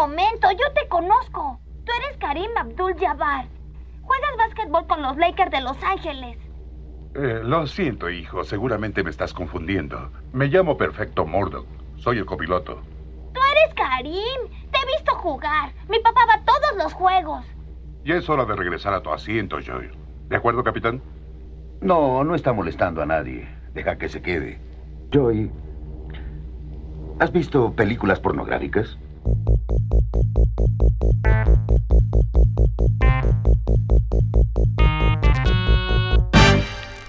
momento, yo te conozco. Tú eres Karim Abdul-Jabbar. Juegas básquetbol con los Lakers de Los Ángeles. Eh, lo siento, hijo. Seguramente me estás confundiendo. Me llamo Perfecto Murdoch. Soy el copiloto. Tú eres Karim. Te he visto jugar. Mi papá va a todos los juegos. Ya es hora de regresar a tu asiento, Joy. ¿De acuerdo, capitán? No, no está molestando a nadie. Deja que se quede. Joy, ¿has visto películas pornográficas? Thank you.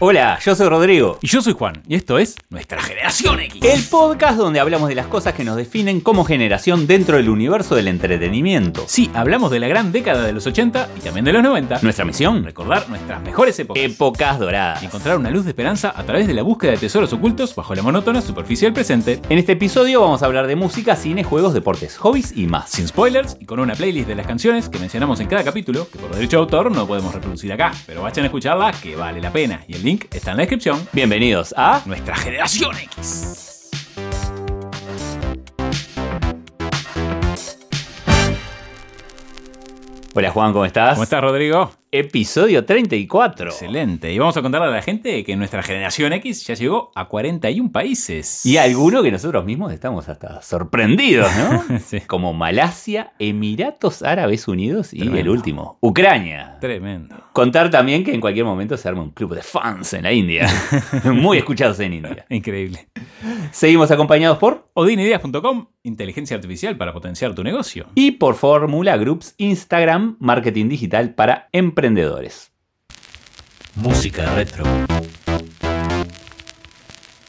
Hola, yo soy Rodrigo. Y yo soy Juan, y esto es Nuestra Generación X. El podcast donde hablamos de las cosas que nos definen como generación dentro del universo del entretenimiento. Sí, hablamos de la gran década de los 80 y también de los 90. Nuestra misión, Recordar nuestras mejores épocas. épocas doradas. y encontrar una luz de esperanza a través de la búsqueda de tesoros ocultos bajo la monótona superficie del presente. En este episodio vamos a hablar de música, cine, juegos, deportes, hobbies y más. Sin spoilers y con una playlist de las canciones que mencionamos en cada capítulo, que por derecho de autor no podemos reproducir acá, pero vayan a escucharla que vale la pena. Y el link está en la descripción. Bienvenidos a Nuestra Generación X. Hola Juan, ¿cómo estás? ¿Cómo estás, Rodrigo? Episodio 34. Excelente. Y vamos a contarle a la gente que nuestra generación X ya llegó a 41 países. Y alguno que nosotros mismos estamos hasta sorprendidos, ¿no? Sí. Como Malasia, Emiratos Árabes Unidos y Tremendo. el último, Ucrania. Tremendo. Contar también que en cualquier momento se arma un club de fans en la India. Muy escuchados en India. Increíble. Seguimos acompañados por Odinideas.com, inteligencia artificial para potenciar tu negocio. y por Fórmula Groups Instagram, marketing digital para emprendedores. Música retro.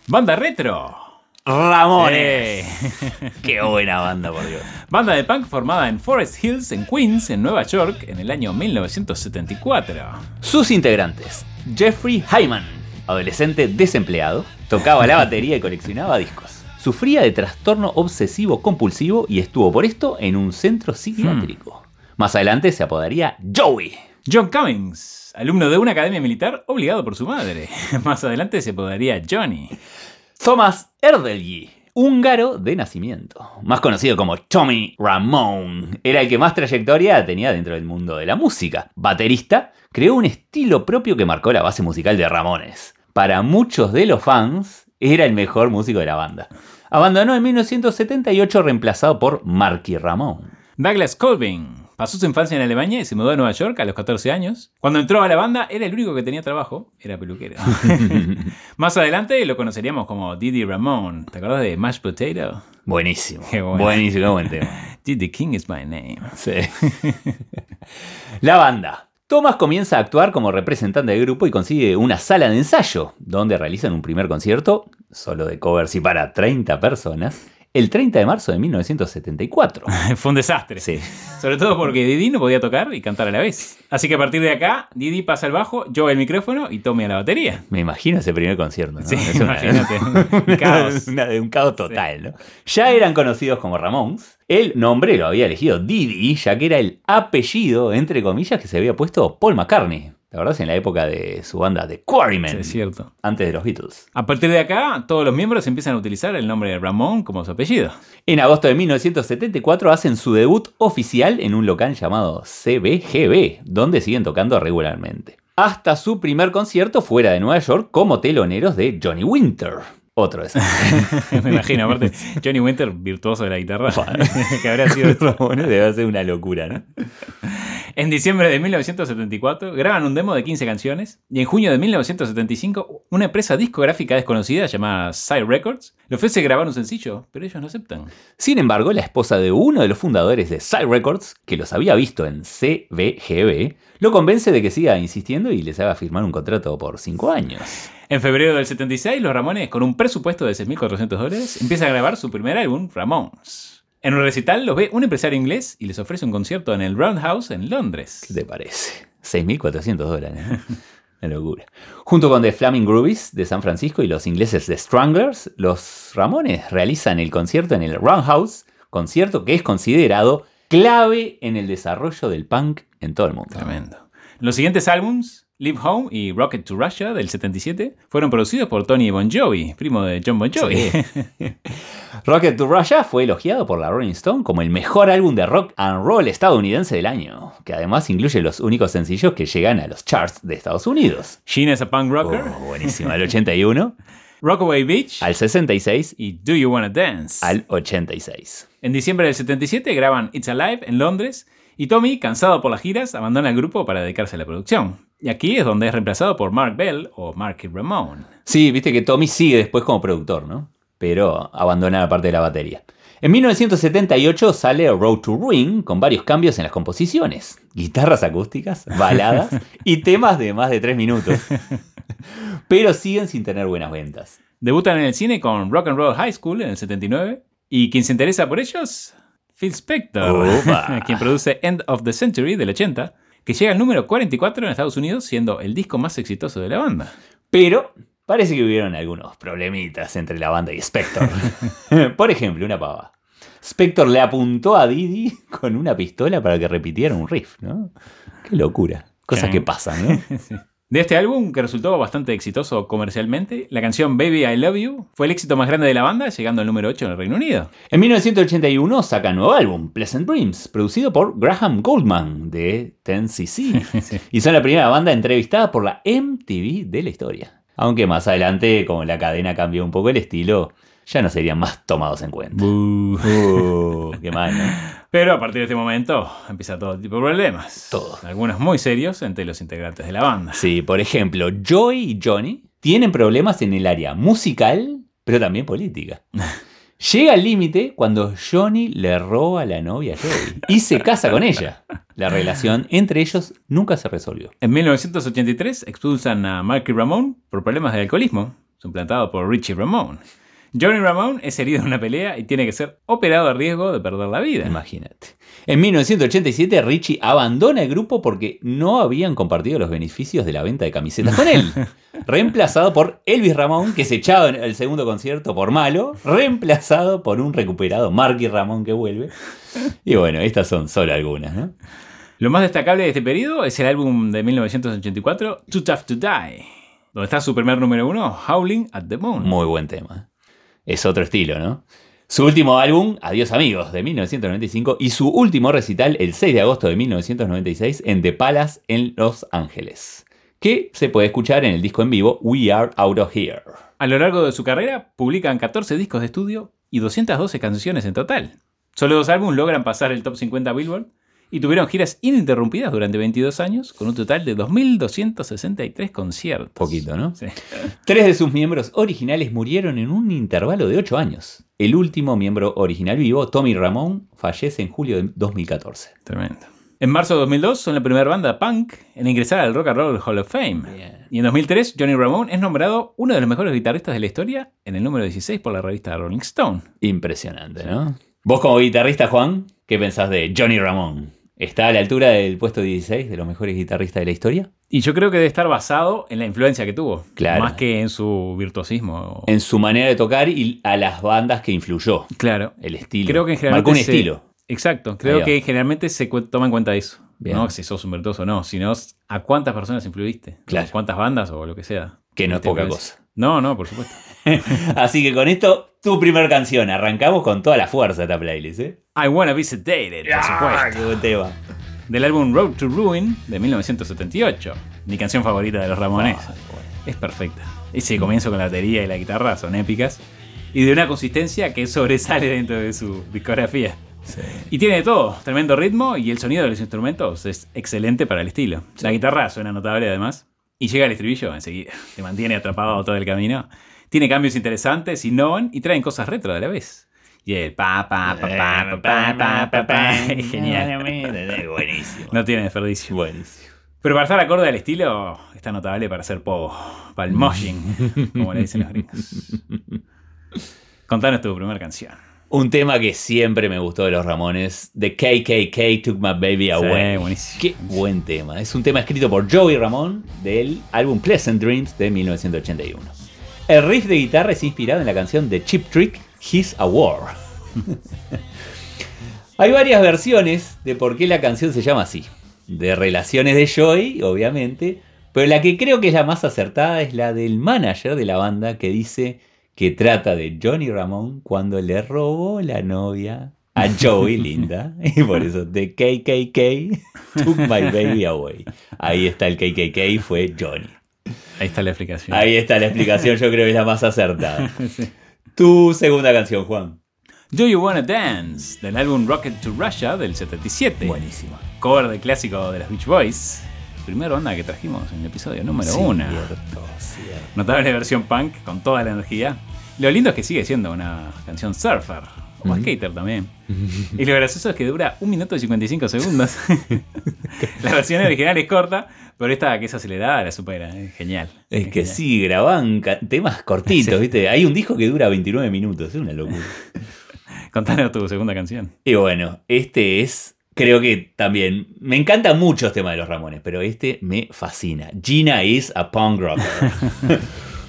Banda retro. Ramones. Eh. Qué buena banda, por Dios. Banda de punk formada en Forest Hills, en Queens, en Nueva York, en el año 1974. Sus integrantes, Jeffrey Hyman, adolescente desempleado, tocaba la batería y coleccionaba discos. Sufría de trastorno obsesivo compulsivo y estuvo por esto en un centro psiquiátrico. Más adelante se apodaría Joey. John Cummings, alumno de una academia militar obligado por su madre. Más adelante se apodaría Johnny. Thomas Erdelji, húngaro de nacimiento, más conocido como Tommy Ramone, era el que más trayectoria tenía dentro del mundo de la música. Baterista, creó un estilo propio que marcó la base musical de Ramones. Para muchos de los fans, era el mejor músico de la banda. Abandonó en 1978 reemplazado por Marky Ramone. Douglas Colvin. Pasó su infancia en Alemania y se mudó a Nueva York a los 14 años. Cuando entró a la banda era el único que tenía trabajo, era peluquero. Más adelante lo conoceríamos como Didi Ramón. ¿Te acuerdas de Mashed Potato? Buenísimo. Qué bueno. Buenísimo, buen tema. Didi King is my name. Sí. la banda. Thomas comienza a actuar como representante del grupo y consigue una sala de ensayo, donde realizan un primer concierto, solo de covers y para 30 personas, el 30 de marzo de 1974. Fue un desastre. Sí. Sobre todo porque Didi no podía tocar y cantar a la vez. Así que a partir de acá, Didi pasa al bajo, yo el micrófono y Tommy a la batería. Me imagino ese primer concierto, ¿no? Sí, Es una- imagínate. Un caos. una- un caos total, ¿no? Ya eran conocidos como Ramones. El nombre lo había elegido Didi, ya que era el apellido, entre comillas, que se había puesto Paul McCartney. ¿Te acordás? En la época de su banda The Quarrymen. Sí, es cierto. antes de los Beatles. A partir de acá, todos los miembros empiezan a utilizar el nombre de Ramón como su apellido. En agosto de 1974 hacen su debut oficial en un local llamado CBGB, donde siguen tocando regularmente. Hasta su primer concierto fuera de Nueva York como teloneros de Johnny Winter. Otro de esos. Me imagino, aparte, Johnny Winter, virtuoso de la guitarra, que habría sido esto. Ramones debe ser una locura, ¿no? En diciembre de 1974 graban un demo de 15 canciones y en junio de 1975 una empresa discográfica desconocida llamada Side Records le ofrece grabar un sencillo, pero ellos no aceptan. Sin embargo, la esposa de uno de los fundadores de Side Records, que los había visto en CBGB, lo convence de que siga insistiendo y les haga firmar un contrato por 5 años. En febrero del 76, los Ramones, con un presupuesto de 6.400 dólares, empiezan a grabar su primer álbum, Ramones. En un recital los ve un empresario inglés y les ofrece un concierto en el Roundhouse en Londres. ¿Qué te parece? 6.400 dólares. Una locura. Junto con The Flaming Groovies de San Francisco y los ingleses de Stranglers, los Ramones realizan el concierto en el Roundhouse, concierto que es considerado clave en el desarrollo del punk en todo el mundo. Tremendo. Los siguientes álbums Live Home y Rocket to Russia del 77 fueron producidos por Tony Bon Jovi, primo de John Bon Jovi. Sí. Rocket to Russia fue elogiado por la Rolling Stone como el mejor álbum de rock and roll estadounidense del año, que además incluye los únicos sencillos que llegan a los charts de Estados Unidos. Gene es a punk rocker. Oh, buenísimo, al 81, Rockaway Beach al 66 y Do You Wanna Dance. al 86. En diciembre del 77 graban It's Alive en Londres y Tommy, cansado por las giras, abandona el grupo para dedicarse a la producción. Y aquí es donde es reemplazado por Mark Bell o Marky Ramone. Sí, viste que Tommy sigue después como productor, ¿no? Pero abandona la parte de la batería. En 1978 sale Road to Ruin con varios cambios en las composiciones, guitarras acústicas, baladas y temas de más de 3 minutos. Pero siguen sin tener buenas ventas. Debutan en el cine con Rock and Roll High School en el 79 y quien se interesa por ellos, Phil Spector, Opa. quien produce End of the Century del 80, que llega al número 44 en Estados Unidos siendo el disco más exitoso de la banda. Pero parece que hubieron algunos problemitas entre la banda y Spector. Por ejemplo, una pava. Spector le apuntó a Didi con una pistola para que repitiera un riff, ¿no? Qué locura. Cosas que pasan, ¿no? De este álbum, que resultó bastante exitoso comercialmente, la canción Baby I Love You fue el éxito más grande de la banda, llegando al número 8 en el Reino Unido. En 1981 saca nuevo álbum, Pleasant Dreams, producido por Graham Goldman de 10cc. Y son la primera banda entrevistada por la MTV de la historia. Aunque más adelante, como la cadena cambió un poco el estilo, ya no serían más tomados en cuenta. Uh, qué mal, ¿no? Pero a partir de este momento empieza todo tipo de problemas. Todo. Algunos muy serios entre los integrantes de la banda. Sí, por ejemplo, Joey y Johnny tienen problemas en el área musical, pero también política. Llega al límite cuando Johnny le roba a la novia a Joey y se casa con ella. La relación entre ellos nunca se resolvió. En 1983 expulsan a Marky Ramone por problemas de alcoholismo, suplantado por Richie Ramone. Johnny Ramone es herido en una pelea y tiene que ser operado a riesgo de perder la vida. Imagínate. En 1987 Richie abandona el grupo porque no habían compartido los beneficios de la venta de camisetas con él. Reemplazado por Elvis Ramón, que se echaba en el segundo concierto por malo. Reemplazado por un recuperado Marky Ramón que vuelve. Y bueno, estas son solo algunas, ¿no? Lo más destacable de este periodo es el álbum de 1984, Too Tough to Die, donde está su primer número uno, Howling at the Moon. Muy buen tema. Es otro estilo, ¿no? Su último álbum, Adiós Amigos, de 1995, y su último recital, el 6 de agosto de 1996, en The Palace, en Los Ángeles, que se puede escuchar en el disco en vivo We Are Out of Here. A lo largo de su carrera, publican 14 discos de estudio y 212 canciones en total. Solo dos álbumes logran pasar el top 50 Billboard y tuvieron giras ininterrumpidas durante 22 años, con un total de 2.263 conciertos. Poquito, ¿no? Sí. Tres de sus miembros originales murieron en un intervalo de 8 años. El último miembro original vivo, Tommy Ramón, fallece en julio de 2014. Tremendo. En marzo de 2002 son la primera banda punk en ingresar al Rock and Roll Hall of Fame. Y en 2003 Johnny Ramone es nombrado uno de los mejores guitarristas de la historia en el número 16 por la revista Rolling Stone. Impresionante, ¿no? Vos como guitarrista, Juan, ¿qué pensás de Johnny Ramón? ¿Está a la altura del puesto 16 de los mejores guitarristas de la historia? Y yo creo que debe estar basado en la influencia que tuvo, Claro. más que en su virtuosismo. En su manera de tocar y a las bandas que influyó. Claro. El estilo. Creo que en general Marcó un estilo. Exacto. Creo que generalmente se toma en cuenta eso. Bien. No si sos un virtuoso o no, sino a cuántas personas influiste. Claro. Cuántas bandas o lo que sea. Que no es poca cosa. No, no, por supuesto. Así que con esto, tu primer canción. Arrancamos con toda la fuerza esta playlist, ¿eh? I Wanna Be Sedated, por supuesto. qué buen tema. Del álbum Road to Ruin de 1978. Mi canción favorita de los Ramones. Es perfecta. Ese comienzo con la batería y la guitarra son épicas. Y de una consistencia que sobresale dentro de su discografía. Y tiene de todo, tremendo ritmo y el sonido de los instrumentos es excelente para el estilo. La guitarra suena notable además. Y llega el estribillo enseguida. Te mantiene atrapado todo el camino. Tiene cambios interesantes, innovan y traen cosas retro a la vez. Y el pa pa pa pa pa pa pa pa pa es genial. Buenísimo. No tiene desperdicio. Buenísimo. Pero para estar acorde al estilo, está notable para hacer pogo. Para el moshing, como le dicen los gringos. Contanos tu primera canción. Un tema que siempre me gustó de los Ramones, The KKK Took My Baby Away. buenísimo. Qué buen tema. Es un tema escrito por Joey Ramón del álbum Pleasant Dreams de 1981. El riff de guitarra es inspirado en la canción de Chip Trick, He's a War. Hay varias versiones de por qué la canción se llama así. De relaciones de Joey, obviamente, Pero la que creo que es la más acertada es la del manager de la banda que dice que trata de Johnny Ramón cuando le robó la novia a Joey Linda. Y por eso, The KKK took my baby away. Ahí está el KKK, fue Johnny. Ahí está la explicación. Ahí está la explicación, yo creo que es la más acertada. Sí. Tu segunda canción, Juan. Do You Wanna Dance, del álbum Rocket to Russia del 77. Buenísima. Cover del clásico de los Beach Boys. Primera banda que trajimos en el episodio número uno. Cierto, cierto. Notable versión punk con toda la energía. Lo lindo es que sigue siendo una canción surfer. O Ujú. skater también. Y lo gracioso es que dura 1 minuto y 55 segundos. la versión original es corta, pero esta que es acelerada la supera. Es genial. Es que genial. sí, graban temas cortitos, Sí. ¿viste? Hay un disco que dura 29 minutos, es una locura. Contanos tu segunda canción. Y bueno, este es, creo que también, me encantan muchos temas de los Ramones, pero este me fascina. Gina is a punk rocker.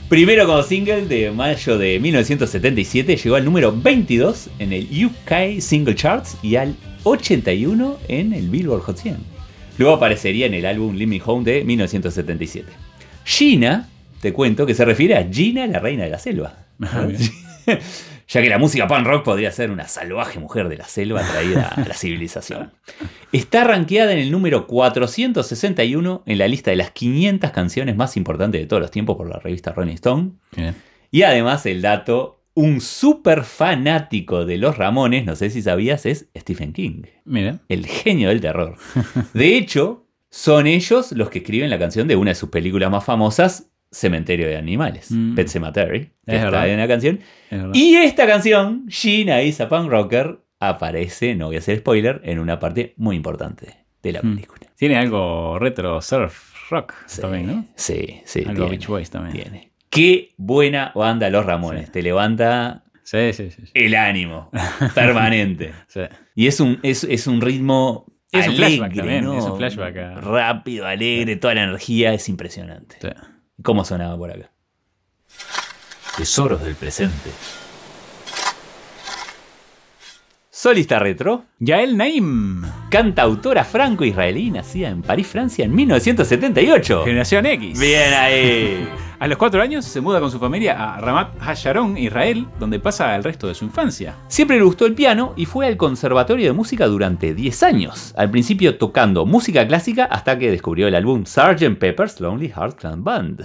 Primero como single de mayo de 1977, llegó al número 22 en el UK Single Charts y al 81 en el Billboard Hot 100. Luego aparecería en el álbum Living Home de 1977. Gina, te cuento que se refiere a Gina, la reina de la selva. Ah, ya que la música punk rock podría ser una salvaje mujer de la selva traída a la civilización. Está rankeada en el número 461 en la lista de las 500 canciones más importantes de todos los tiempos por la revista Rolling Stone. Bien. Y además el dato, un súper fanático de los Ramones, no sé si sabías, es Stephen King, Mira. el genio del terror. De hecho, son ellos los que escriben la canción de una de sus películas más famosas, Cementerio de Animales, Mm. Pet Cemetery, que Es está en la canción. es. Y esta canción, Gina is a Punk Rocker, aparece, no voy a hacer spoiler, en una parte muy importante de la Mm. película. Tiene algo retro surf rock Sí, también, ¿no? Sí, sí. Algo tiene, Beach Boys también. tiene. Qué buena banda Los Ramones. Sí. Te levanta Sí, sí, sí. sí. el ánimo permanente. Sí. Y es un, es, es un ritmo Es un alegre, flashback también, ¿no? es un flashback a- Rápido, alegre, toda la energía es impresionante. Sí. ¿Cómo sonaba por acá? Tesoros del presente. Solista retro, Yael Naim, cantautora franco-israelí, nacida en París, Francia, en 1978. generación X. Bien ahí. A los cuatro años se muda con su familia a Ramat Hasharon, Israel, donde pasa el resto de su infancia. Siempre le gustó el piano y fue al conservatorio de música durante 10 años. Al principio tocando música clásica hasta que descubrió el álbum Sgt. Pepper's Lonely Hearts Club Band.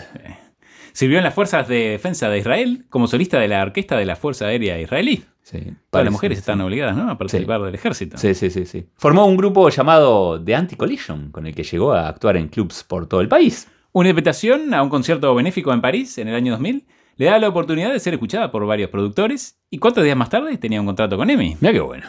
Sirvió en las fuerzas de defensa de Israel como solista de la orquesta de la Fuerza Aérea Israelí. Sí, Todas parece, las mujeres sí. están obligadas ¿no? a participar del ejército. Sí, sí, sí, sí. Formó un grupo llamado The Anti-Collision, con el que llegó a actuar en clubs por todo el país. Una invitación a un concierto benéfico en París en el año 2000 le da la oportunidad de ser escuchada por varios productores y cuatro días más tarde tenía un contrato con EMI. Mira qué bueno.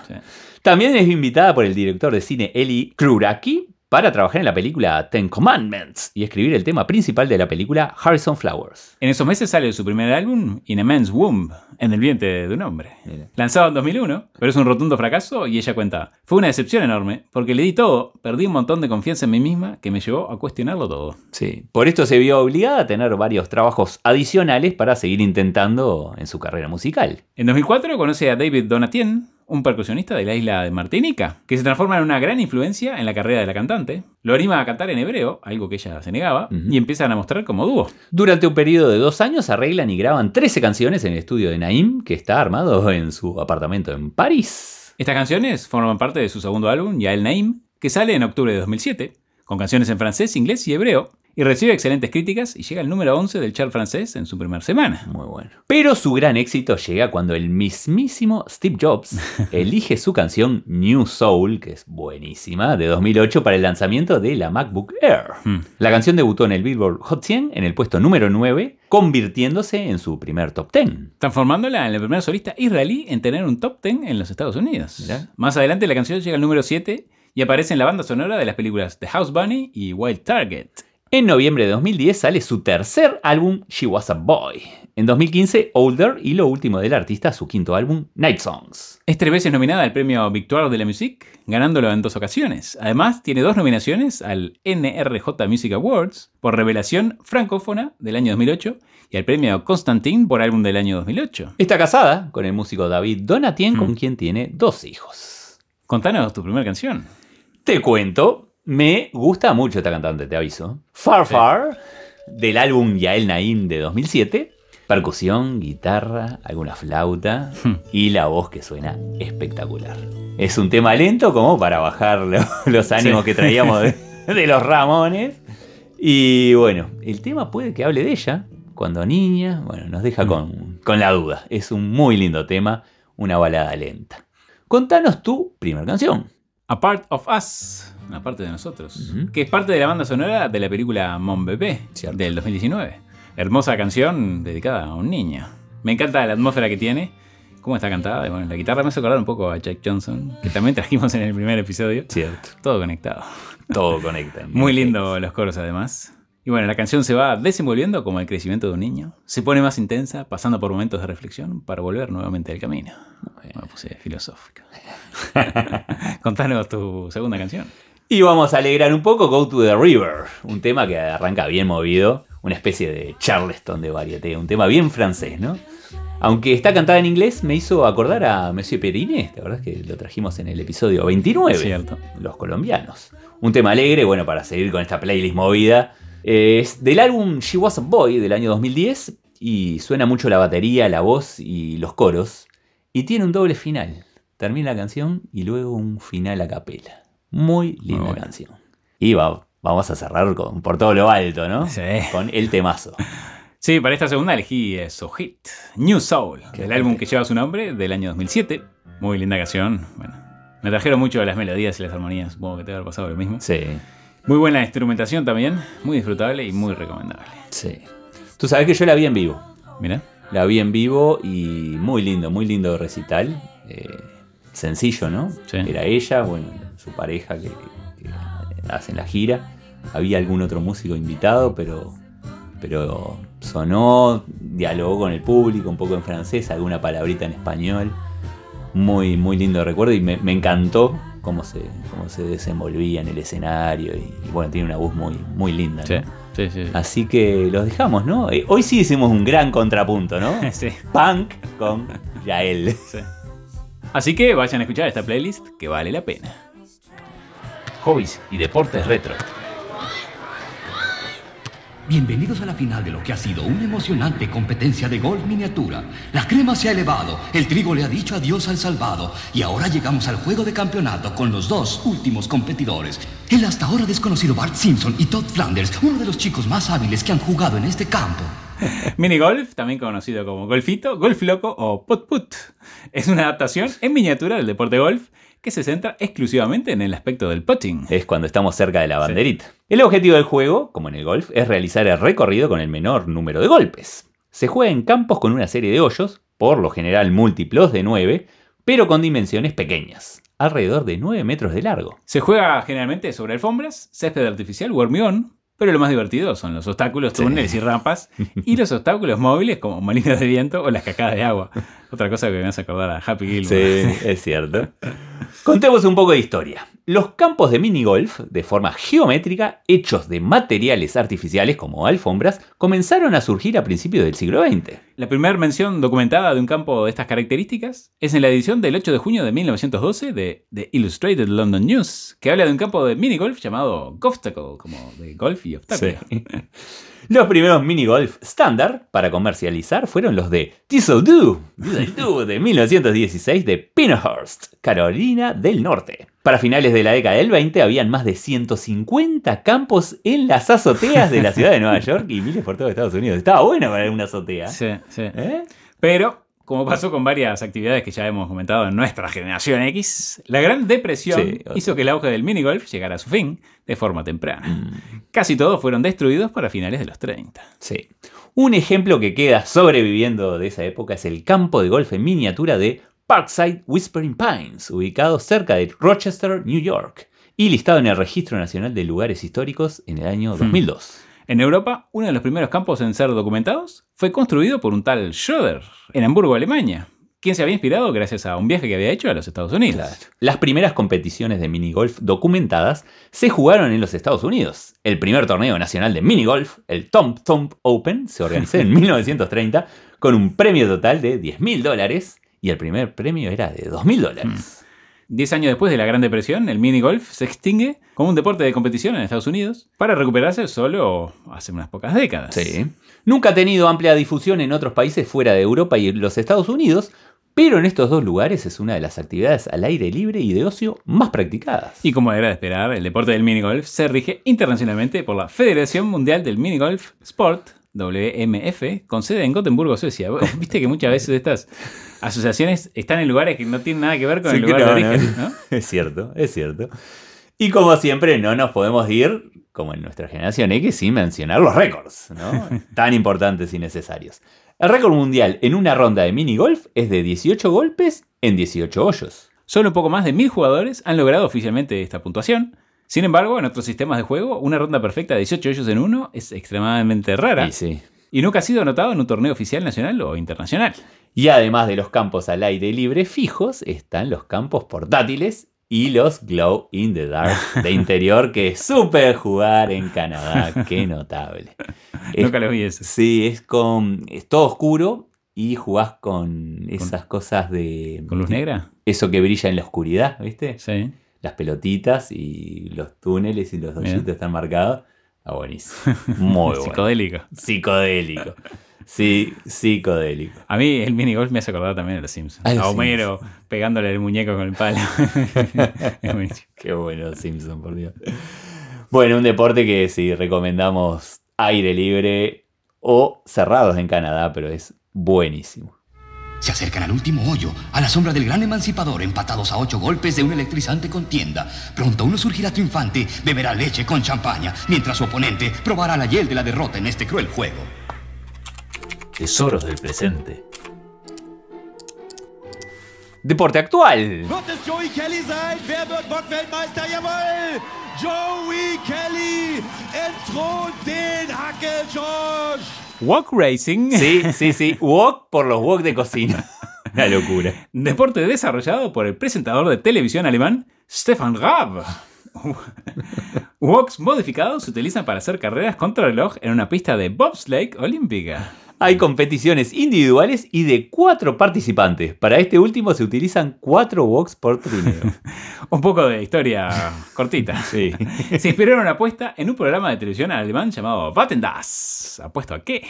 También es invitada por el director de cine Eli Kruraki para trabajar en la película Ten Commandments y escribir el tema principal de la película Harrison Flowers. En esos meses sale su primer álbum, In a Man's Womb, en el vientre de un hombre. Mira. Lanzado en 2001, pero es un rotundo fracaso y ella cuenta, fue una decepción enorme porque le di todo, perdí un montón de confianza en mí misma que me llevó a cuestionarlo todo. Sí, por esto se vio obligada a tener varios trabajos adicionales para seguir intentando en su carrera musical. En 2004 conoce a David Donatien, un percusionista de la isla de Martinica, que se transforma en una gran influencia en la carrera de la cantante. Lo anima a cantar en hebreo, algo que ella se negaba, y empiezan a mostrar como dúo. Durante un periodo de dos años arreglan y graban 13 canciones en el estudio de Naim, que está armado en su apartamento en París. Estas canciones forman parte de su segundo álbum, Ya el Naim, que sale en octubre de 2007, con canciones en francés, inglés y hebreo, y recibe excelentes críticas y llega al número 11 del chart francés en su primera semana. Muy bueno. Pero su gran éxito llega cuando el mismísimo Steve Jobs elige su canción New Soul, que es buenísima, de 2008 para el lanzamiento de la MacBook Air. Hmm. La canción debutó en el Billboard Hot 100 en el puesto número 9, convirtiéndose en su primer top 10. transformándola en la primera solista israelí en tener un top 10 en los Estados Unidos. Más adelante la canción llega al número 7 y aparece en la banda sonora de las películas The House Bunny y Wild Target. En noviembre de 2010 sale su tercer álbum, She Was a Boy. En 2015, Older y lo último del artista, su quinto álbum, Night Songs. Es tres veces nominada al premio Victoire de la Musique, ganándolo en dos ocasiones. Además, tiene dos nominaciones al NRJ Music Awards por Revelación Francófona del año 2008 y al premio Constantin por álbum del año 2008. Está casada con el músico David Donatien, con Hmm. quien tiene dos hijos. Contanos tu primera canción. Te cuento, Me gusta mucho esta cantante, te aviso. Far Far, del álbum Yael Naim de 2007. Percusión, guitarra, alguna flauta Hmm. y la voz que suena espectacular. Es un tema lento como para bajar lo- los ánimos Sí. que traíamos de, de los Ramones. Y bueno, el tema puede que hable de ella cuando niña. Bueno, nos deja Mm. con, con la duda. Es un muy lindo tema, una balada lenta. Contanos tu primera canción. A Part of Us, una parte de nosotros, que es parte de la banda sonora de la película Mon Bebé Cierto. del 2019. Hermosa canción dedicada a un niño. Me encanta la atmósfera que tiene, cómo está cantada. y bueno, la guitarra me hace acordar un poco a Jack Johnson, que también trajimos en el primer episodio. Cierto. Todo conectado. Todo conecta. Muy lindo los coros además. Y bueno, la canción se va desenvolviendo como el crecimiento de un niño. Se pone más intensa, pasando por momentos de reflexión para volver nuevamente al camino. Me puse filosófico. Contanos tu segunda canción. Y vamos a alegrar un poco Go to the River, un tema que arranca bien movido, una especie de Charleston de varieté, un tema bien francés, ¿no? Aunque está cantada en inglés, me hizo acordar a Monsieur Perines, ¿te acordás que lo trajimos en el episodio 29? Cierto. Los colombianos. Un tema alegre, bueno, para seguir con esta playlist movida. Es del álbum She Was a Boy del año 2010 y suena mucho la batería, la voz y los coros. Y tiene un doble final. Termina la canción y luego un final a capela. Muy linda Muy canción. Y va- vamos a cerrar con, por todo lo alto, ¿no? Sí. Con el temazo. Sí, para esta segunda elegí So Hit, New Soul, Qué del álbum que lleva su nombre del año 2007. Muy linda canción. Bueno, me trajeron mucho las melodías y las armonías. Supongo que te habrá pasado lo mismo. Sí, Muy buena instrumentación también, muy disfrutable y muy recomendable. sí. Tú sabes que yo la vi en vivo. Mira, La vi en vivo y muy lindo, muy lindo recital. Eh, sencillo, ¿no? Sí. Era ella, bueno, su pareja que, que hacen la gira. Había algún otro músico invitado, pero, pero sonó, dialogó con el público, un poco en francés, alguna palabrita en español. Muy, muy lindo recuerdo y me, me encantó cómo se, cómo se desenvolvía en el escenario. Y, y bueno, tiene una voz muy, muy linda. ¿no? sí, sí, sí. Así que los dejamos, ¿no? Eh, Hoy sí hicimos un gran contrapunto, ¿no? Sí, Punk con Yael. sí. Así que vayan a escuchar esta playlist que vale la pena. Hobbies y deportes retro. Bienvenidos a la final de lo que ha sido una emocionante competencia de golf miniatura. La crema se ha elevado, el trigo le ha dicho adiós al salvado y ahora llegamos al juego de campeonato con los dos últimos competidores. El hasta ahora desconocido Bart Simpson y Todd Flanders, uno de los chicos más hábiles que han jugado en este campo. Mini Golf, también conocido como Golfito, Golf Loco o Put Put, es una adaptación en miniatura del deporte golf que se centra exclusivamente en el aspecto del putting. Es cuando estamos cerca de la banderita. El objetivo del juego, como en el golf, es realizar el recorrido con el menor número de golpes. Se juega en campos con una serie de hoyos, por lo general múltiplos de 9, pero con dimensiones pequeñas, alrededor de 9 metros de largo. Se juega generalmente sobre alfombras, césped artificial u hormigón, pero lo más divertido son los obstáculos, Sí. túneles y rampas, y los obstáculos móviles como molinos de viento o las cascadas de agua. Otra cosa que me hace acordar a Happy Gilmore. Sí, es cierto. Contemos un poco de historia. Los campos de minigolf, de forma geométrica, hechos de materiales artificiales como alfombras, comenzaron a surgir a principios del siglo XX. La primera mención documentada de un campo de estas características es en la edición del 8 de junio de 1912 de The Illustrated London News, que habla de un campo de minigolf llamado Golftacle, como de golf y obstáculo. Los primeros minigolf estándar para comercializar fueron los de Thistle-Doo, Thistle-Doo de 1916 de Pinehurst, Carolina del Norte. Para finales de la década del 20 habían más de 150 campos en las azoteas de la ciudad de Nueva York y miles por todo Estados Unidos. Estaba bueno para una azotea. Sí, sí. ¿Eh? Pero, como pasó con varias actividades que ya hemos comentado en nuestra generación X, la Gran Depresión Sí. hizo que el auge del minigolf llegara a su fin de forma temprana. Mm, Casi todos fueron destruidos para finales de los 30. sí. Un ejemplo que queda sobreviviendo de esa época es el campo de golf en miniatura de Parkside Whispering Pines, ubicado cerca de Rochester, New York, y listado en el Registro Nacional de Lugares Históricos en el año 2002. En Europa, uno de los primeros campos en ser documentados fue construido por un tal Schroeder, en Hamburgo, Alemania, quien se había inspirado gracias a un viaje que había hecho a los Estados Unidos. Las primeras competiciones de minigolf documentadas se jugaron en los Estados Unidos. El primer torneo nacional de minigolf, el Thump Thump Open, se organizó en 1930 con un premio total de 10 mil dólares y el primer premio era de 2 mil dólares. Diez años después de la Gran Depresión, el mini golf se extingue como un deporte de competición en Estados Unidos para recuperarse solo hace unas pocas décadas. Sí. Nunca ha tenido amplia difusión en otros países fuera de Europa y los Estados Unidos, pero en estos dos lugares es una de las actividades al aire libre y de ocio más practicadas. Y como era de esperar, el deporte del minigolf se rige internacionalmente por la Federación Mundial del Minigolf Sport, WMF, con sede en Gotemburgo, Suecia. Viste que muchas veces estas asociaciones están en lugares que no tienen nada que ver con Sí, el lugar de origen. no. ¿no? Es cierto, es cierto. Y como siempre, no nos podemos ir, como en nuestra generación X, sin mencionar los récords, ¿no? Tan importantes y necesarios. El récord mundial en una ronda de mini golf es de 18 golpes en 18 hoyos. Solo un poco más de mil jugadores han logrado oficialmente esta puntuación. Sin embargo, en otros sistemas de juego, una ronda perfecta de 18 hoyos en uno es extremadamente rara Y sí. y nunca ha sido anotado en un torneo oficial nacional o internacional. Y además de los campos al aire libre fijos, están los campos portátiles y los glow in the dark de interior que supe jugar en Canadá. Qué notable. Es- Nunca los vi eso. Sí, es con. es todo oscuro y jugás con esas cosas de. ¿Con luz negra? Eso que brilla en la oscuridad, ¿viste? Sí. Las pelotitas y los túneles y los hoyitos están marcados. Está buenísimo. Muy bueno. Psicodélico. Psicodélico. Sí, psicodélico. A mí el minigolf me hace acordar también de los Simpsons. Ah, los a Homero pegándole el muñeco con el palo. Qué bueno, Simpson, por Dios. Bueno, un deporte que sí recomendamos aire libre o cerrados en Canadá, pero es buenísimo. Se acercan al último hoyo, a la sombra del gran emancipador, empatados a ocho golpes de una electrizante contienda. Pronto uno surgirá triunfante, beberá leche con champaña, mientras su oponente probará la hiel de la derrota en este cruel juego. Tesoros del presente. Deporte actual. Wird es Joey Kelly sein? Wer wird Bockfeldmeister? Jawohl! Joey Kelly entthront den Hacke Josh! Walk Racing. Sí, sí, sí. Wok por los wok de cocina. Una locura. Deporte desarrollado por el presentador de televisión alemán Stefan Raab. Walks modificados se utilizan para hacer carreras contra reloj en una pista de bobsleigh olímpica. Hay competiciones individuales y de cuatro participantes. Para este último se utilizan cuatro woks por trineo. Un poco de historia cortita. Sí. Se inspiró en una apuesta en un programa de televisión alemán llamado Wetten das. ¿Apuesto a qué?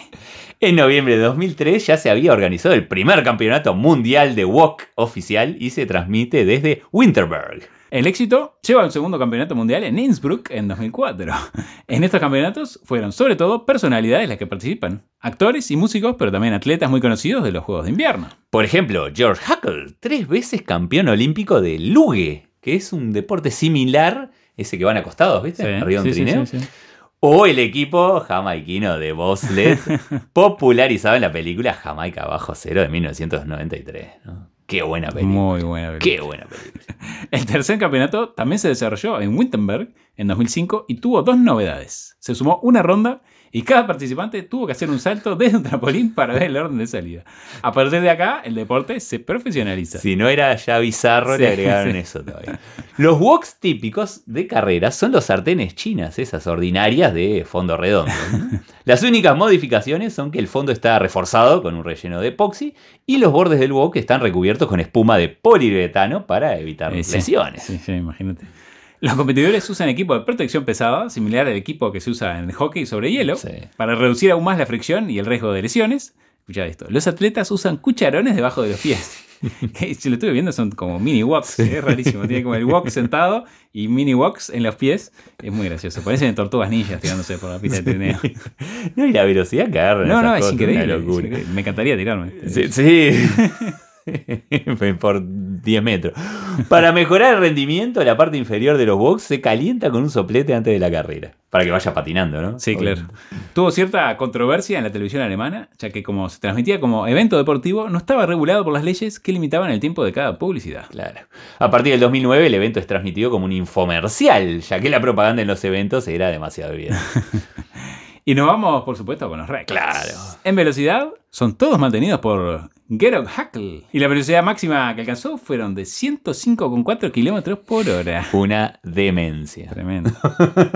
En noviembre de 2003 ya se había organizado el primer campeonato mundial de wok oficial y se transmite desde Winterberg. El éxito lleva a un segundo campeonato mundial en Innsbruck en 2004. En estos campeonatos fueron sobre todo personalidades las que participan, actores y músicos, pero también atletas muy conocidos de los Juegos de Invierno. Por ejemplo, George Huckle, tres veces campeón olímpico de luge, que es un deporte similar, ese que van acostados, ¿viste? Arriba un sí, trineo. sí. O el equipo jamaiquino de bobsled, popularizado en la película Jamaica Bajo Cero de 1993. ¿no? Qué buena película. Muy buena película. Qué buena película. El tercer campeonato también se desarrolló en Wittenberg en 2005 y tuvo dos novedades. Se sumó una ronda y cada participante tuvo que hacer un salto desde un trampolín para ver el orden de salida. A partir de acá, el deporte se profesionaliza. Si no era ya bizarro, Sí, le agregaron sí. eso todavía. Los woks típicos de carreras son los sartenes chinas, esas ordinarias de fondo redondo. ¿no? Las únicas modificaciones son que el fondo está reforzado con un relleno de epoxi y los bordes del wok están recubiertos con espuma de poliuretano para evitar Eh, sí. lesiones. Sí, sí, imagínate. Los competidores usan equipo de protección pesada, similar al equipo que se usa en el hockey sobre hielo, Sí. para reducir aún más la fricción y el riesgo de lesiones. Escucha esto. Los atletas usan cucharones debajo de los pies. Si lo estuve viendo son como mini woks. Es rarísimo. Tiene como el wok sentado y mini woks en los pies. Es muy gracioso. Parecen tortugas ninjas tirándose por la pista de trineo. No, y la velocidad que agarran. No, esas no, es increíble. es increíble. Me encantaría tirarme. Sí. sí. Por 10 metros. Para mejorar el rendimiento, la parte inferior de los box se calienta con un soplete antes de la carrera. Para que vaya patinando, ¿no? Sí, claro. Tuvo cierta controversia en la televisión alemana, ya que como se transmitía como evento deportivo, no estaba regulado por las leyes que limitaban el tiempo de cada publicidad. Claro. A partir del 2009 el evento es transmitido como un infomercial, ya que la propaganda en los eventos era demasiado evidente. Y nos vamos, por supuesto, con los récords. Claro. En velocidad, son todos mantenidos por Georg Hackl. Y la velocidad máxima que alcanzó fueron de 105,4 kilómetros por hora. Una demencia. Tremendo.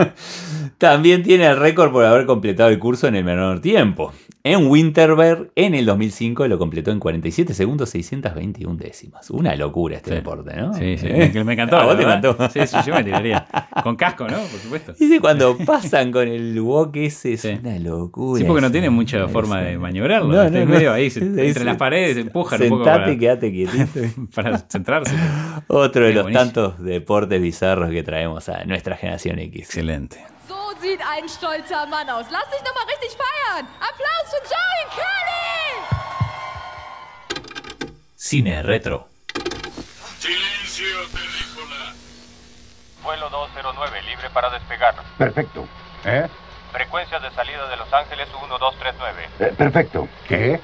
También tiene el récord por haber completado el curso en el menor tiempo. En Winterberg, en el 2005, lo completó en 47 segundos 621 décimas. Una locura este Sí. deporte, ¿no? Sí, sí, ¿Eh? me encantó. ¿A vos te encantó? Sí, sí, yo me tiraría. Con casco, ¿no? Por supuesto. Dice cuando pasan con el walk ese es Sí. una locura. Sí, porque no tiene mucha forma de maniobrarlo. No, no, medio ahí, entre las paredes, se empujan un poco Sentate, para, quédate quietito. para centrarse. Otro de Qué los buenísimo. tantos deportes bizarros que traemos a nuestra generación X. Excelente. So sieht ein stolzer Mann aus. Lass dich noch mal richtig feiern. Applaus für Joey Kelly! Cine retro. Silencio, película. Vuelo 209, libre para despegar. Perfecto. ¿Eh? Frecuencia de salida de Los Ángeles 1239. Eh, perfecto. ¿Qué?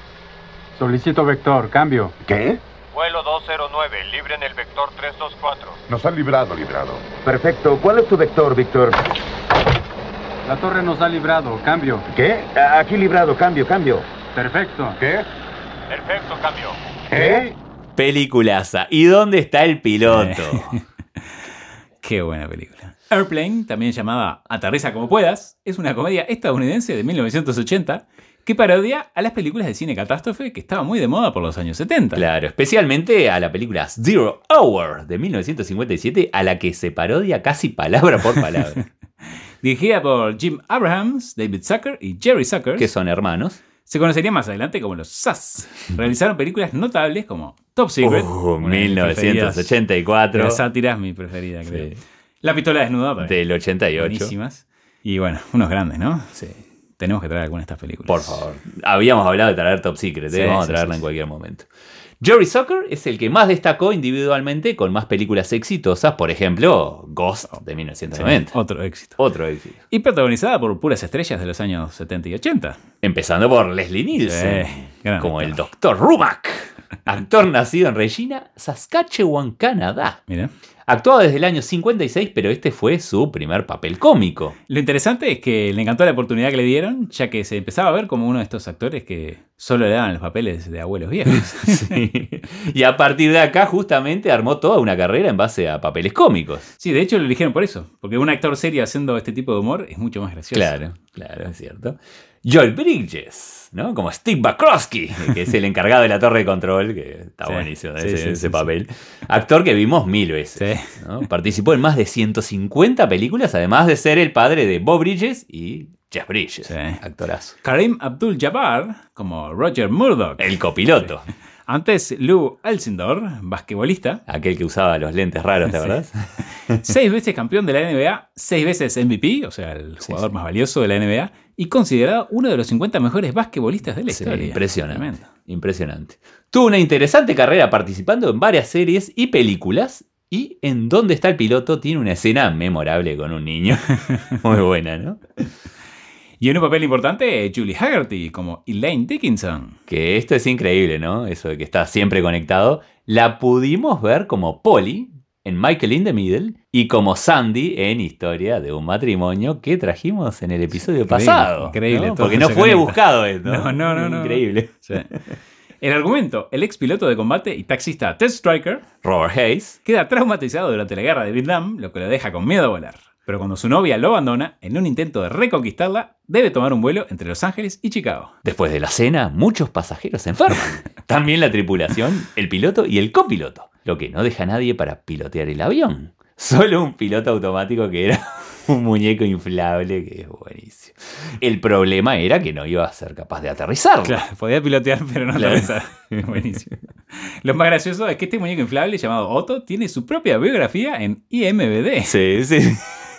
Solicito vector, cambio. ¿Qué? Vuelo 209, libre en el vector 324. Nos han librado, librado. Perfecto. ¿Cuál es tu vector, Víctor? La torre nos ha librado, cambio. ¿Qué? Aquí librado, cambio, cambio. Perfecto. ¿Qué? Perfecto, cambio. ¿Eh? Peliculaza. ¿Y dónde está el piloto? Qué buena película. Airplane, también llamada Aterriza como puedas, es una comedia estadounidense de 1980 que parodia a las películas de cine catástrofe que estaban muy de moda por los años 70. Claro, especialmente a la película Zero Hour de 1957, a la que se parodia casi palabra por palabra. Dirigida por Jim Abrahams, David Zucker y Jerry Zucker, que son hermanos. se conocería más adelante como los SAS. Realizaron películas notables como Top Secret, Uh, una de mis preferidas. 1984. La sátira es mi preferida, creo. Sí. La pistola desnuda. Del 88. Buenísimas. Y bueno, unos grandes, ¿no? Sí. Tenemos que traer alguna de estas películas. Por favor. Habíamos hablado de traer Top Secret, ¿eh? Sí, vamos sí, a traerla sí, en cualquier momento. Jerry Zucker es el que más destacó individualmente con más películas exitosas, por ejemplo, Ghost de Sí, 1990. otro éxito. Otro éxito. Y protagonizada por puras estrellas de los años 70 y 80. Empezando por Leslie Nielsen, Sí, gran como el actor. Dr. Rumack, actor nacido en Regina, Saskatchewan, Canadá. Mira. Actuaba desde el año 56, pero este fue su primer papel cómico. Lo interesante es que le encantó la oportunidad que le dieron, ya que se empezaba a ver como uno de estos actores que solo le daban los papeles de abuelos viejos. Sí. Y a partir de acá, justamente, armó toda una carrera en base a papeles cómicos. Sí, de hecho lo eligieron por eso, porque un actor serio haciendo este tipo de humor es mucho más gracioso. Claro, claro, es cierto. Joel Bridges, ¿no? Como Steve Bakrowski, que es el encargado de la torre de control, que está Sí, buenísimo sí, ese, sí, ese sí, papel. Actor que vimos mil veces. Participó en más de 150 películas, además de ser el padre de Bob Bridges y Jeff Bridges. Actorazo. Karim Abdul-Jabbar, como Roger Murdoch. El copiloto. Antes Lou Alcindor, basquetbolista, Aquel que usaba los lentes raros, ¿te Sí. acordás? seis veces campeón de la NBA, seis veces MVP, o sea, el jugador más valioso de la NBA, y considerado uno de los 50 mejores basquetbolistas de la Sí, historia. impresionante. Tremendo. Impresionante. Tuvo una interesante carrera participando en varias series y películas. Y en Dónde está el piloto tiene una escena memorable con un niño. Muy buena, ¿no? Y en un papel importante, Julie Haggerty, como Elaine Dickinson. Que esto es increíble, ¿no? Eso de que está siempre conectado. La pudimos ver como Polly en Michael in the Middle y como Sandy en Historia de un matrimonio que trajimos en el episodio Increíble, pasado. increíble, ¿no? Porque no fue conecta. buscado esto. No, no, no, no. Increíble. Sí. El argumento, el ex piloto de combate y taxista Ted Striker Robert Hayes. queda traumatizado durante la guerra de Vietnam, lo que lo deja con miedo a volar. Pero cuando su novia lo abandona, en un intento de reconquistarla, debe tomar un vuelo entre Los Ángeles y Chicago. Después de la cena, muchos pasajeros se enferman. También la tripulación, el piloto y el copiloto. Lo que no deja a nadie para pilotear el avión. Solo un piloto automático que era un muñeco inflable, que es buenísimo. El problema era que no iba a ser capaz de aterrizar. Claro, podía pilotear, pero no Claro. aterrizar. Buenísimo. Lo más gracioso es que este muñeco inflable llamado Otto tiene su propia biografía en IMBD. Sí, sí.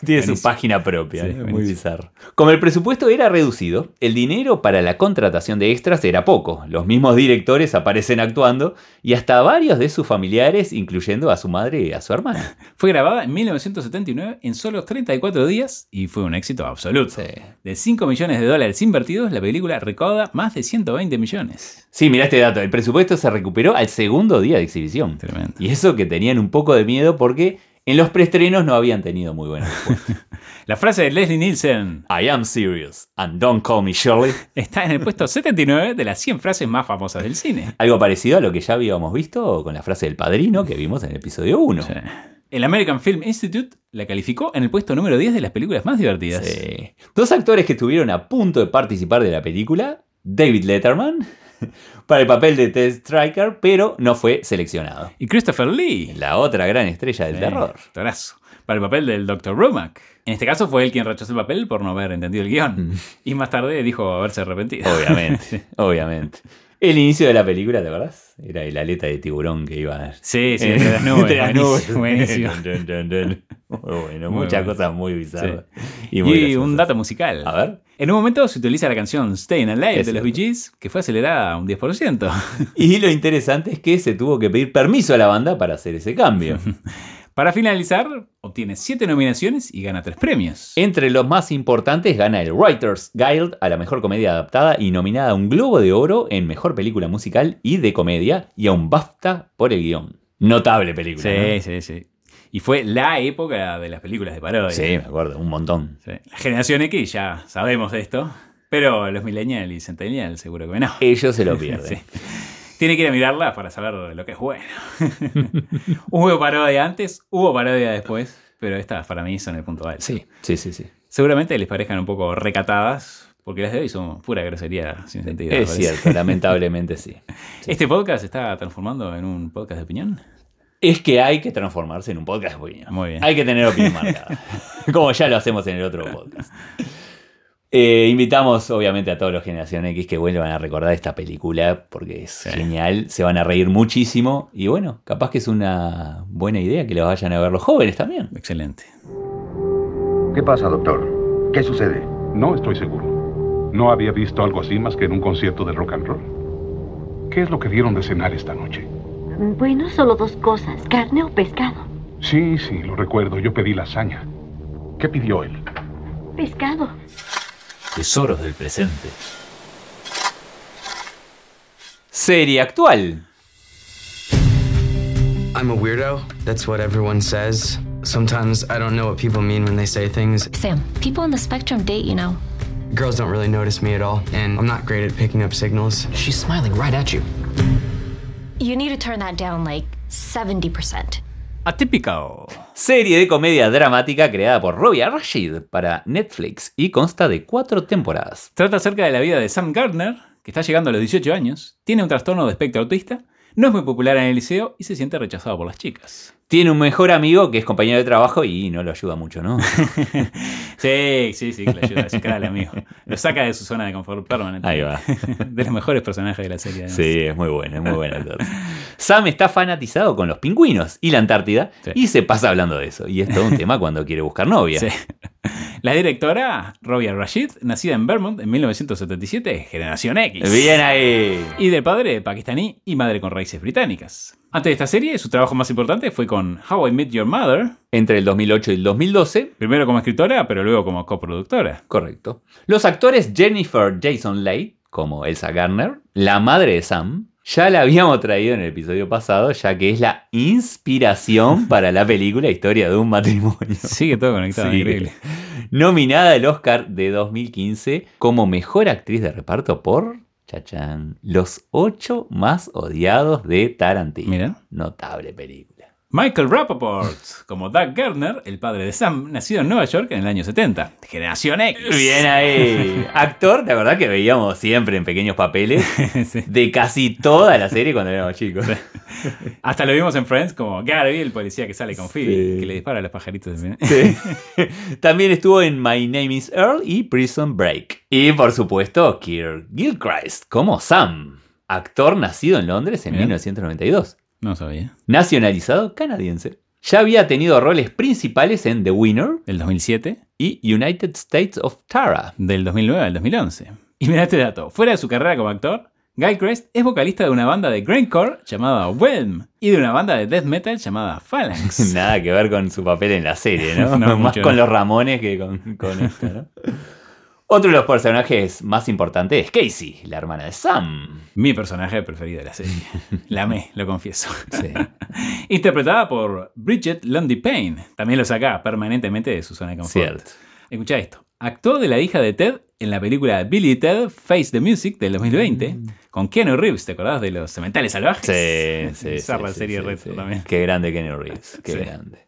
Tiene su página propia, Sí, muy bizarro. Como el presupuesto era reducido, el dinero para la contratación de extras era poco. Los mismos directores aparecen actuando y hasta varios de sus familiares, incluyendo a su madre y a su hermana. Fue grabada en 1979 en solo 34 días y fue un éxito absoluto. Sí. De 5 millones de dólares invertidos, la película recauda más de 120 millones. Sí, mira este dato. El presupuesto se recuperó al segundo día de exhibición. Tremendo. Y eso que tenían un poco de miedo porque En los preestrenos no habían tenido muy buena respuesta. La frase de Leslie Nielsen I am serious and don't call me Shirley. está en el puesto 79 de las 100 frases más famosas del cine. Algo parecido a lo que ya habíamos visto con la frase del padrino que vimos en el episodio 1. Sí. El American Film Institute la calificó en el puesto número 10 de las películas más divertidas. Sí. Dos actores que estuvieron a punto de participar de la película, David Letterman, para el papel de Ted Striker, pero no fue seleccionado. Y Christopher Lee, La otra gran estrella del Eh, terror. para el papel del Dr. Romack. En este caso fue él quien rechazó el papel por no haber entendido el guion. Y más tarde dijo haberse arrepentido. Mm. Obviamente, obviamente. El inicio de la película, ¿te acordás? Era el aleta de tiburón que iba Sí, sí, entre las nubes. entre las nubes. Buenísimo. Muy bueno, Muy muchas bueno. cosas muy bizarras. Y, Y, muy un dato musical. A ver. En un momento se utiliza la canción Stayin' Alive de los Bee Gees, que fue acelerada un 10%. Y lo interesante es que se tuvo que pedir permiso a la banda para hacer ese cambio. Para finalizar, obtiene 7 nominaciones y gana 3 premios. Entre los más importantes gana el Writers Guild a la mejor comedia adaptada y nominada a un Globo de Oro en mejor película musical y de comedia y a un BAFTA por el guion. Notable película. Sí, ¿no? sí, sí. Y fue la época de las películas de parodia. Sí, me acuerdo, un montón. Sí. La generación X ya sabemos de esto, pero los millennials y centennials seguro que no. Ellos se lo pierden. Sí. Tiene que ir a mirarla para saber lo que es bueno. hubo parodia antes, hubo parodia después, pero estas para mí son el punto alto. Sí, sí, sí, sí. Seguramente les parezcan un poco recatadas, porque las de hoy son pura grosería sin sentido. Es cierto, lamentablemente sí. ¿Este podcast se está transformando en un podcast de opinión? Es que hay que transformarse en un podcast de opinión. Muy bien. Hay que tener opinión marcada. Como ya lo hacemos en el otro podcast. Eh, invitamos obviamente a todos los Generación X que vuelvan a recordar esta película porque es genial, se van a reír muchísimo y bueno, capaz que es una buena idea que lo vayan a ver los jóvenes también. Excelente. ¿Qué pasa, doctor? ¿Qué sucede? No estoy seguro. No había visto algo así más que en un concierto de rock and roll. ¿Qué es lo que dieron de cenar esta noche? Bueno, solo dos cosas, carne o pescado. Sí, sí, lo recuerdo. Yo pedí lasaña. ¿Qué pidió él? Pescado. Tesoros del presente. Serie actual. I'm a weirdo. That's what everyone says. Sometimes I don't know what people mean when they say things. Sam, people on the spectrum date, you know. Girls don't really notice me at all, and I'm not great at picking up signals. She's smiling right at you. You need to turn that down like 70%. Atypical. Serie de comedia dramática creada por Robbie Rashid para Netflix y consta de cuatro temporadas. Trata acerca de la vida de Sam Gardner, que está llegando a los 18 años, tiene un trastorno de espectro autista, no es muy popular en el liceo y se siente rechazado por las chicas. Tiene un mejor amigo que es compañero de trabajo y no lo ayuda mucho, ¿no? Sí, sí, sí, que le ayuda a ese cara amigo. Lo saca de su zona de confort permanente. Ahí va. De los mejores personajes de la serie. además. Sí, es muy bueno, es muy bueno. Sam está fanatizado con los pingüinos y la Antártida Sí. y se pasa hablando de eso. Y es todo un tema cuando quiere buscar novia. Sí. La directora, Robia Rashid, nacida en Vermont en 1977, generación X. Bien ahí. Y de padre pakistaní y madre con raíces británicas. Antes de esta serie, su trabajo más importante fue con How I Met Your Mother, Entre el 2008 y el 2012, primero como escritora, pero luego como coproductora. correcto. Los actores Jennifer Jason Leigh, como Elsa Garner, la madre de Sam, ya la habíamos traído en el episodio pasado, ya que es la inspiración para la película Historia de un matrimonio. Sigue todo conectado, increíble. Nominada al Oscar de 2015 como mejor actriz de reparto por Chachán, Los ocho más odiados de Tarantino. Mira. Notable película. Michael Rappaport, como Doug Gardner, el padre de Sam, nacido en Nueva York en el año 70. Generación X. Bien ahí. Actor, la verdad que veíamos siempre en pequeños papeles Sí. de casi toda la serie cuando éramos chicos. Hasta lo vimos en Friends como Gary, el policía que sale con Phoebe, Sí. que le dispara a los pajaritos. También estuvo en My Name is Earl y Prison Break. Y por supuesto, Kirk Gilchrist como Sam, actor nacido en Londres en Bien. 1992. No sabía. nacionalizado canadiense. Ya había tenido roles principales en The Winner Del 2007, y United States of Tara. del 2009 al 2011. Y mira este dato. Fuera de su carrera como actor, Guy Crest es vocalista de una banda de grindcore llamada Whelm y de una banda de death metal llamada Phalanx. Nada que ver con su papel en la serie, ¿no? No, Más mucho con los Ramones que con, con esto, ¿no? Otro de los personajes más importantes es Casey, la hermana de Sam. Mi personaje preferido de la serie. La amé, lo confieso. Interpretada por Bridget Lundy Payne. También lo saca permanentemente de su zona de confort. Cierto. Escucha esto. Actuó de la hija de Ted en la película Billy Ted Face the Music del 2020 con Keanu Reeves. ¿Te acordás de los cementales salvajes? Sí, sí. Esa sí, sí, serie sí, retro sí. también. Qué grande Kenny Reeves, qué Sí. grande.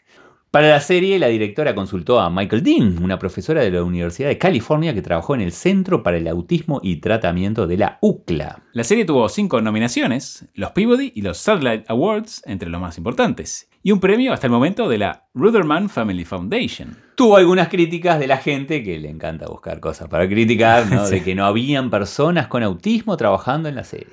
Para la serie, la directora consultó a Michael Dean, una profesora de la Universidad de California que trabajó en el Centro para el Autismo y Tratamiento de la UCLA. La serie tuvo cinco nominaciones, los Peabody y los Satellite Awards entre los más importantes, y un premio hasta el momento de la Ruderman Family Foundation. Tuvo algunas críticas de la gente que le encanta buscar cosas para criticar, ¿no? Sí. de que no habían personas con autismo trabajando en la serie.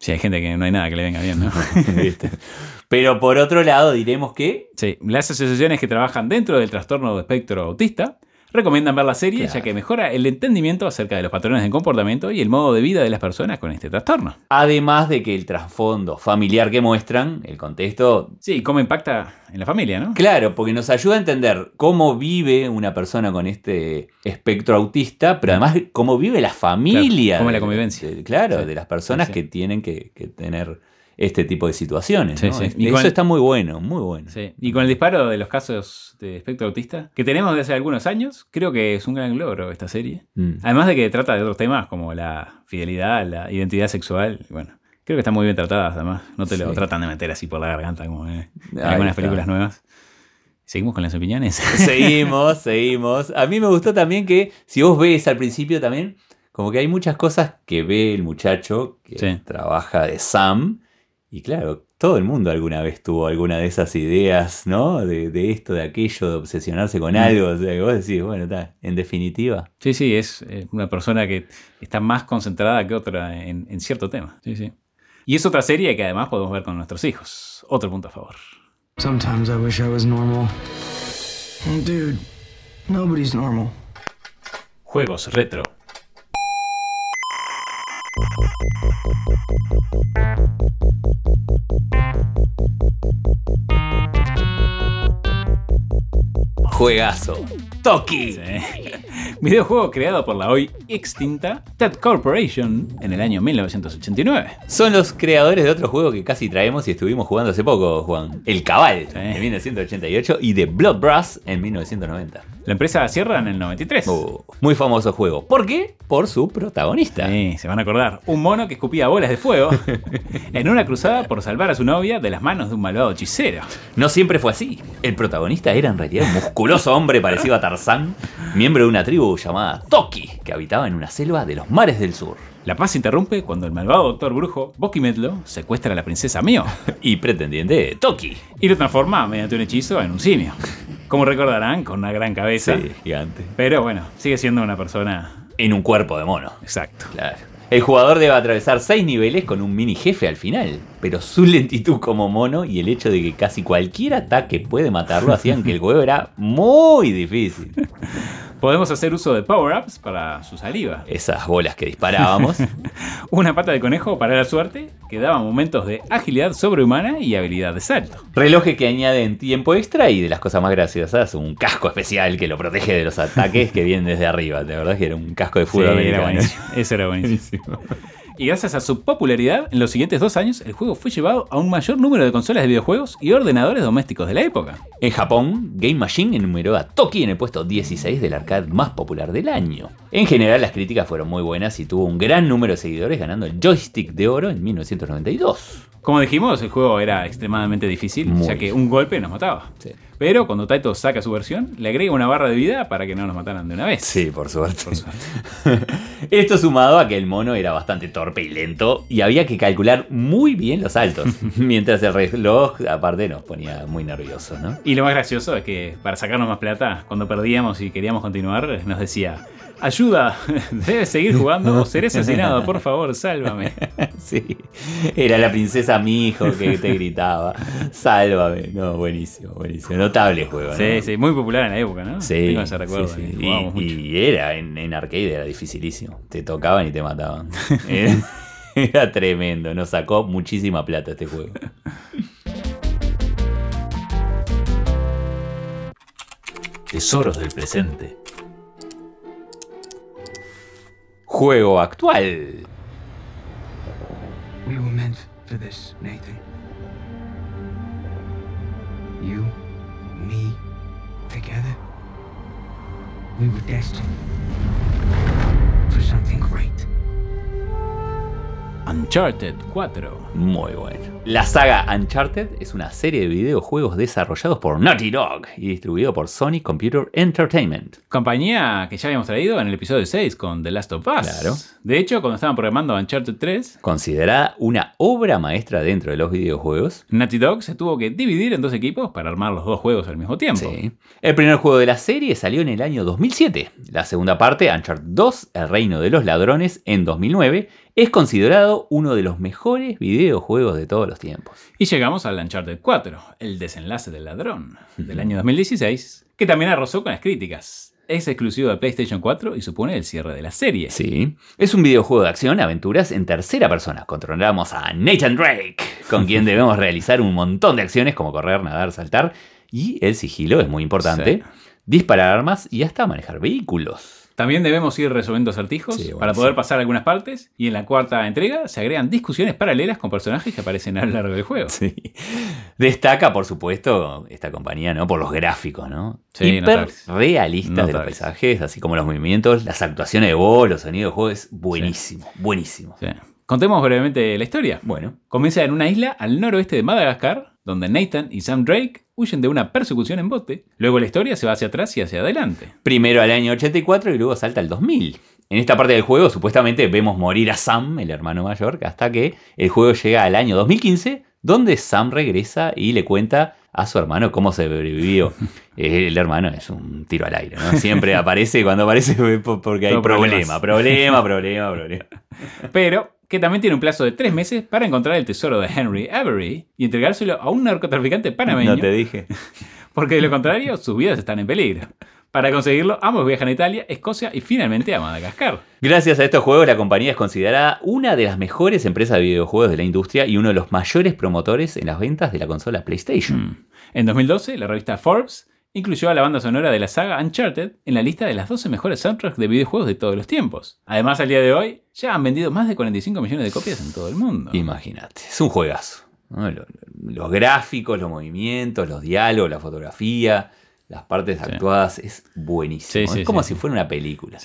Sí, hay gente que no hay nada que le venga bien, ¿no? ¿Viste? Pero por otro lado, diremos que Sí, las asociaciones que trabajan dentro del trastorno de espectro autista recomiendan ver la serie Claro. ya que mejora el entendimiento acerca de los patrones de comportamiento y el modo de vida de las personas con este trastorno. además de que el trasfondo familiar que muestran, el contexto, Sí, cómo impacta en la familia, ¿no? claro, porque nos ayuda a entender cómo vive una persona con este espectro autista, pero además cómo vive la familia. Claro, cómo es la convivencia. de- claro, Sí. de las personas Sí, sí. que tienen que, que tener este tipo de situaciones. Sí, ¿no? sí. Es- Y Eso está muy bueno, muy bueno. Sí, y con el disparo de los casos de espectro autista que tenemos desde hace algunos años, creo que es un gran logro esta serie. Mm. Además de que trata de otros temas como la fidelidad, la identidad sexual, bueno, creo que están muy bien tratadas además. No te lo tratan de meter así por la garganta como en Ahí algunas está. películas nuevas. Seguimos con las opiniones. Seguimos, seguimos. A mí me gustó también que, si vos ves al principio también, como que hay muchas cosas que ve el muchacho que Sí. trabaja de Sam. Y claro, todo el mundo alguna vez tuvo alguna de esas ideas, ¿no? De, de esto, de aquello, de obsesionarse con Mm. algo. O sea, que vos decís, bueno, está, en definitiva. Sí, sí, es una persona que está más concentrada que otra en, en cierto tema. Sí, sí. Y es otra serie que además podemos ver con nuestros hijos. Otro punto a favor. Sometimes I wish I was normal. Dude, nobody's normal. Juegos retro. Juegazo. Toki. Sí. Videojuego creado por la hoy extinta Ted Corporation en el año 1989. Son los creadores de otro juego que casi traemos y estuvimos jugando hace poco, Juan. El Cabal, en 1988, y de Blood Brass en 1990. La empresa cierra en el 93. Oh, muy famoso juego. ¿Por qué? Por su protagonista. Sí, se van a acordar. Un mono que escupía bolas de fuego en una cruzada por salvar a su novia de las manos de un malvado hechicero. No siempre fue así. El protagonista era en realidad un musculoso hombre parecido a Tarzán, miembro de una tribu llamada Toki, que habitaba en una selva de los mares del sur. La paz se interrumpe cuando el malvado doctor brujo, Boki Medlo, secuestra a la princesa Mio Y pretendiente Toki. y lo transforma mediante un hechizo en un simio. Como recordarán, con una gran cabeza. Sí, gigante. Pero bueno, sigue siendo una persona. En un cuerpo de mono. Exacto. Claro. El jugador debe atravesar seis niveles con un mini jefe al final, pero su lentitud como mono y el hecho de que casi cualquier ataque puede matarlo hacían que el juego era muy difícil. Podemos hacer uso de power-ups para su saliva. Esas bolas que disparábamos. Una pata de conejo para la suerte que daba momentos de agilidad sobrehumana y habilidad de salto. Relojes que añaden tiempo extra y de las cosas más graciosas, un casco especial que lo protege de los ataques que vienen desde arriba. De verdad que era un casco de fútbol Sí, era buenísimo. Eso era buenísimo. Y gracias a su popularidad, en los siguientes dos años, el juego fue llevado a un mayor número de consolas de videojuegos y ordenadores domésticos de la época. En Japón, Game Machine enumeró a Toki en el puesto 16 del arcade más popular del año. En general, las críticas fueron muy buenas y tuvo un gran número de seguidores, ganando el joystick de oro en 1992. Como dijimos, el juego era extremadamente difícil, Muy ya que un golpe nos mataba. Sí. Pero cuando Taito saca su versión, le agrega una barra de vida para que no nos mataran de una vez. Sí, por suerte. Esto sumado a que el mono era bastante torpe y lento y había que calcular muy bien los saltos, mientras el reloj aparte nos ponía muy nerviosos, ¿no? Y lo más gracioso es que para sacarnos más plata, cuando perdíamos y queríamos continuar, nos decía, ayuda, debes seguir jugando o seré asesinado, por favor, sálvame. Sí, era la princesa mi hijo que te gritaba, sálvame. No, buenísimo, buenísimo. Notable juego, ¿no? Sí, sí, muy popular en la época, ¿no? Sí, Tengo ese recuerdo. sí, sí. y Y, era en, en arcade, era dificilísimo. Te tocaban y te mataban. era, era tremendo, nos sacó muchísima plata este juego. Tesoros del presente. Juego actual. We were meant for this, Nathan. You, me, together. We were destined for something great. Uncharted 4. Muy bueno. La saga Uncharted es una serie de videojuegos desarrollados por Naughty Dog y distribuido por Sony Computer Entertainment. Compañía que ya habíamos traído en el episodio 6 con The Last of Us. Claro. De hecho, cuando estaban programando Uncharted 3, Considerada una obra maestra dentro de los videojuegos. Naughty Dog se tuvo que dividir en dos equipos para armar los dos juegos al mismo tiempo. Sí. El primer juego de la serie salió en el año 2007. La segunda parte, Uncharted 2, El Reino de los Ladrones, en 2009, es considerado uno de los mejores videojuegos de todos los tiempos. Y llegamos al Uncharted 4, el desenlace del ladrón, del año 2016, que también arrasó con las críticas. Es exclusivo de PlayStation 4 y supone el cierre de la serie. Sí. Es un videojuego de acción, aventuras en tercera persona. Controlamos a Nathan Drake, con quien debemos realizar un montón de acciones como correr, nadar, saltar. Y el sigilo es muy importante. Sí. Disparar armas y hasta manejar vehículos. También debemos ir resolviendo acertijos Sí, bueno, para poder sí. pasar algunas partes. Y en la cuarta entrega se agregan discusiones paralelas con personajes que aparecen a lo largo del juego. Sí. Destaca, por supuesto, esta compañía, ¿no? Por los gráficos, ¿no? Sí, Hiper realistas de los paisajes, así como los movimientos, las actuaciones de voz, los sonidos de juego, es buenísimo, buenísimo. Contemos brevemente la historia. Bueno, Comienza en una isla al noroeste de Madagascar, donde Nathan y Sam Drake huyen de una persecución en bote. Luego la historia se va hacia atrás y hacia adelante. primero al año 84 y luego salta al 2000. En esta parte del juego, supuestamente vemos morir a Sam, el hermano mayor, hasta que el juego llega al año 2015, donde Sam regresa y le cuenta a su hermano cómo sobrevivió. El hermano es un tiro al aire, ¿no? Siempre aparece y cuando aparece porque hay Todo problema, problemas. problema, problema, problema. Pero que también tiene un plazo de tres meses para encontrar el tesoro de Henry Avery y entregárselo a un narcotraficante panameño. No te dije. Porque de lo contrario, sus vidas están en peligro. Para conseguirlo, ambos viajan a Italia, Escocia y finalmente a Madagascar. Gracias a estos juegos, la compañía es considerada una de las mejores empresas de videojuegos de la industria y uno de los mayores promotores en las ventas de la consola PlayStation. Mm. En 2012, la revista Forbes incluyó a la banda sonora de la saga Uncharted en la lista de las 12 mejores soundtracks de videojuegos de todos los tiempos. Además, al día de hoy, ya han vendido más de 45 millones de copias en todo el mundo. Imagínate, es un juegazo. Los gráficos, los movimientos, los diálogos, la fotografía, las partes actuadas, es buenísimo. Sí, sí, es como si fuera una película.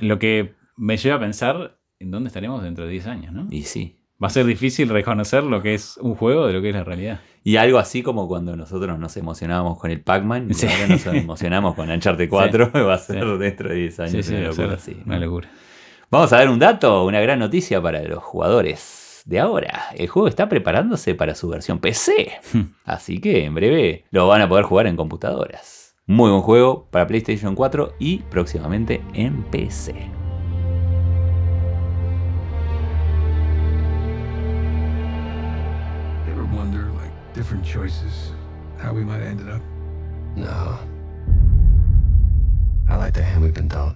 Lo que me lleva a pensar en dónde estaremos dentro de 10 años, ¿no? Y sí. Va a ser difícil reconocer lo que es un juego de lo que es la realidad. Y algo así como cuando nosotros nos emocionábamos con el Pac-Man y Sí. ahora nos emocionamos con Uncharted 4, va a ser sí. dentro de 10 años Sí, sí, una locura así, una locura. Vamos a ver un dato, una gran noticia para los jugadores de ahora. El juego está preparándose para su versión PC. Así que en breve lo van a poder jugar en computadoras. Muy buen juego para PlayStation 4 y próximamente en PC. Different choices, how we might have ended up? No. I like the hand we've been dealt.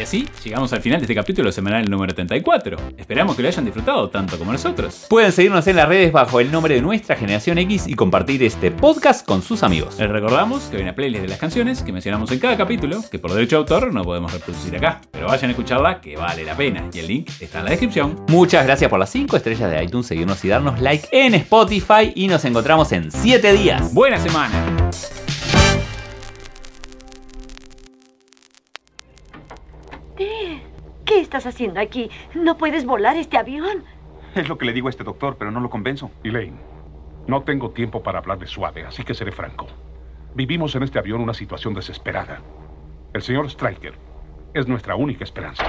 Y así llegamos al final de este capítulo semanal número 34. Esperamos que lo hayan disfrutado tanto como nosotros. Pueden seguirnos en las redes bajo el nombre de nuestra generación X y compartir este podcast con sus amigos. Les recordamos que hay una playlist de las canciones que mencionamos en cada capítulo, que por derecho de autor no podemos reproducir acá, pero vayan a escucharla que vale la pena y el link está en la descripción. Muchas gracias por las 5 estrellas de iTunes, seguirnos y darnos like en Spotify y nos encontramos en 7 días. Buena semana. ¿Qué estás haciendo aquí? ¿No puedes volar este avión? Es lo que le digo a este doctor, pero no lo convenzo. Elaine, no tengo tiempo para hablarle suave, así que seré franco. Vivimos en este avión una situación desesperada. El señor Stryker es nuestra única esperanza.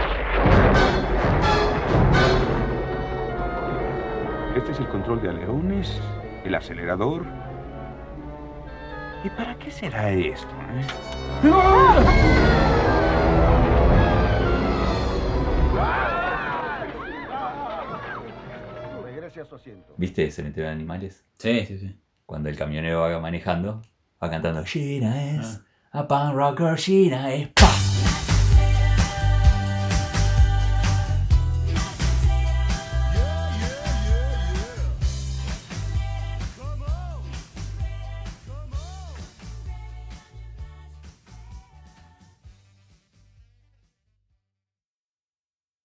Este es el control de alerones, el acelerador. ¿Y para qué será esto? eh? Regrese a su asiento. ¿Viste Cementerio de Animales? Sí, sí, sí. Cuando el camionero va manejando, va cantando China es a pan rocker, China es pa.